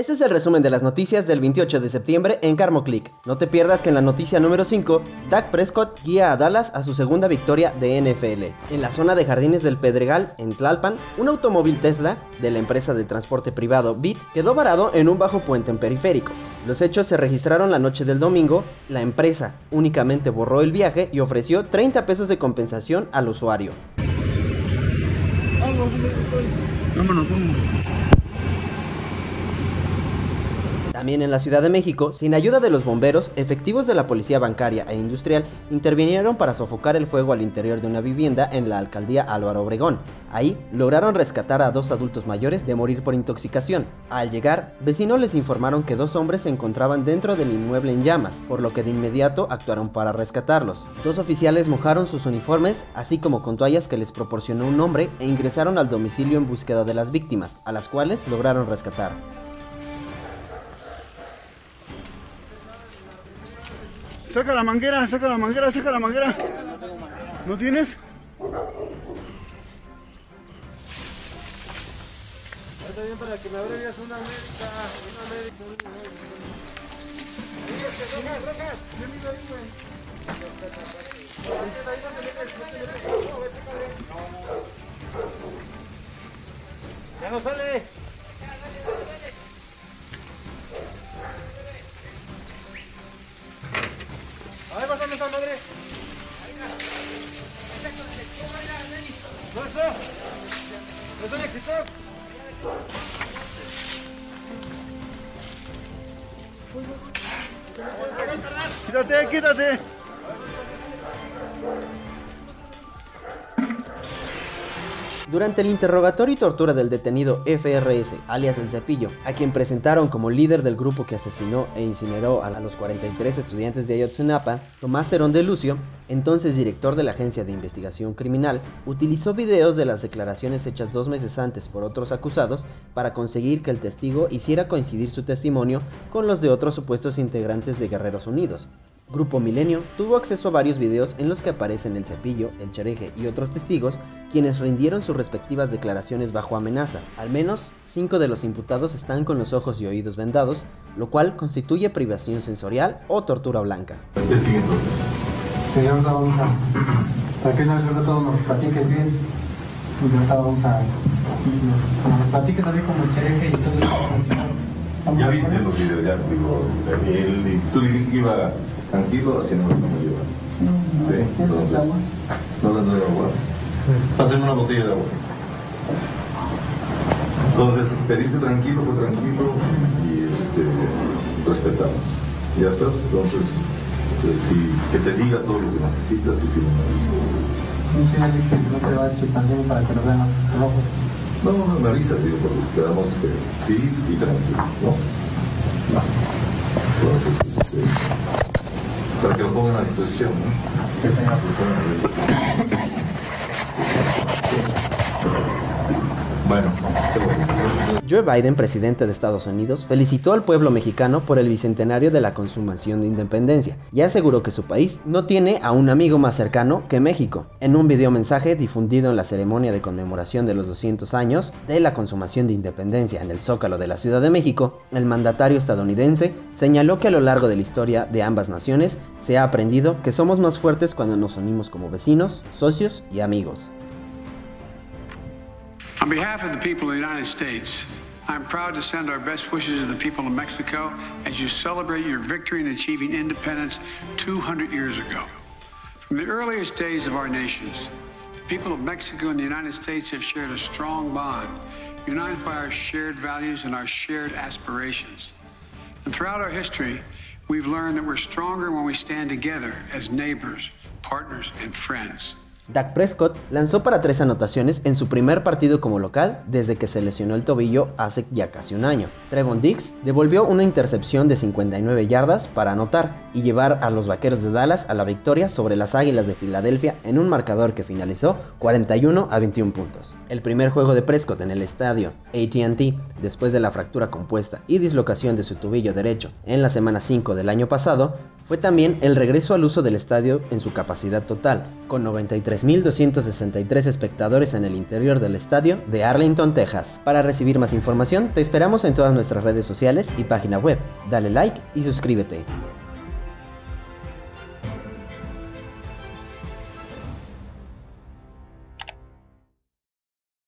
Este es el resumen de las noticias del 28 de septiembre en Carmoclick. No te pierdas que en la noticia número 5, Dak Prescott guía a Dallas a su segunda victoria de NFL. En la zona de Jardines del Pedregal, en Tlalpan, un automóvil Tesla de la empresa de transporte privado Bit quedó varado en un bajo puente en periférico. Los hechos se registraron la noche del domingo, la empresa únicamente borró el viaje y ofreció 30 pesos de compensación al usuario. También en la Ciudad de México, sin ayuda de los bomberos, efectivos de la Policía Bancaria e Industrial intervinieron para sofocar el fuego al interior de una vivienda en la alcaldía Álvaro Obregón. Ahí lograron rescatar a dos adultos mayores de morir por intoxicación. Al llegar, vecinos les informaron que dos hombres se encontraban dentro del inmueble en llamas, por lo que de inmediato actuaron para rescatarlos. Dos oficiales mojaron sus uniformes, así como con toallas que les proporcionó un hombre, e ingresaron al domicilio en búsqueda de las víctimas, a las cuales lograron rescatar. Saca la manguera, saca la manguera, saca la manguera. ¿No tienes? Está bien para que me abrevias una médica, una médica. Ya no sale. Quítate, quítate. Durante el interrogatorio y tortura del detenido FRS, alias El Cepillo, a quien presentaron como líder del grupo que asesinó e incineró a los 43 estudiantes de Ayotzinapa, Tomás Herón de Lucio, entonces director de la Agencia de Investigación Criminal, utilizó videos de las declaraciones hechas dos meses antes por otros acusados para conseguir que el testigo hiciera coincidir su testimonio con los de otros supuestos integrantes de Guerreros Unidos, Grupo Milenio tuvo acceso a varios videos en los que aparecen el cepillo, el chereje y otros testigos, quienes rindieron sus respectivas declaraciones bajo amenaza. Al menos cinco de los imputados están con los ojos y oídos vendados, lo cual constituye privación sensorial o tortura blanca. Señor nos platiques. Ya viste los videos, ya digo, él y tú dijiste que iba tranquilo haciendo lo que me lleva. ¿Sí? Entonces, no agua. Pásenme una botella de agua. Entonces, pediste tranquilo, fue tranquilo y este, respetamos. ¿Ya estás? Entonces, pues, si, que te diga todo lo que necesitas y que no sé, que no te va a para que lo vean rojo. No, no, me avisas, digo, porque quedamos que sí y tranquilo, ¿no? No. Entonces, este, para que lo pongan a disposición. ¿no? Que tenga Bueno, Joe Biden, presidente de Estados Unidos, felicitó al pueblo mexicano por el bicentenario de la consumación de independencia y aseguró que su país no tiene a un amigo más cercano que México. En un video mensaje difundido en la ceremonia de conmemoración de los 200 años de la consumación de independencia en el Zócalo de la Ciudad de México, el mandatario estadounidense señaló que a lo largo de la historia de ambas naciones se ha aprendido que somos más fuertes cuando nos unimos como vecinos, socios y amigos. On behalf of the people of the United States, I'm proud to send our best wishes to the people of Mexico as you celebrate your victory in achieving independence 200 years ago. From the earliest days of our nations, the people of Mexico and the United States have shared a strong bond, united by our shared values and our shared aspirations. And throughout our history, we've learned that we're stronger when we stand together as neighbors, partners, and friends. Dak Prescott lanzó para tres anotaciones en su primer partido como local desde que se lesionó el tobillo hace ya casi un año. Trevon Dix devolvió una intercepción de 59 yardas para anotar y llevar a los Vaqueros de Dallas a la victoria sobre las Águilas de Filadelfia en un marcador que finalizó 41 a 21 puntos. El primer juego de Prescott en el estadio ATT después de la fractura compuesta y dislocación de su tobillo derecho en la semana 5 del año pasado fue también el regreso al uso del estadio en su capacidad total, con 93 3.263 espectadores en el interior del estadio de Arlington, Texas. Para recibir más información, te esperamos en todas nuestras redes sociales y página web. Dale like y suscríbete.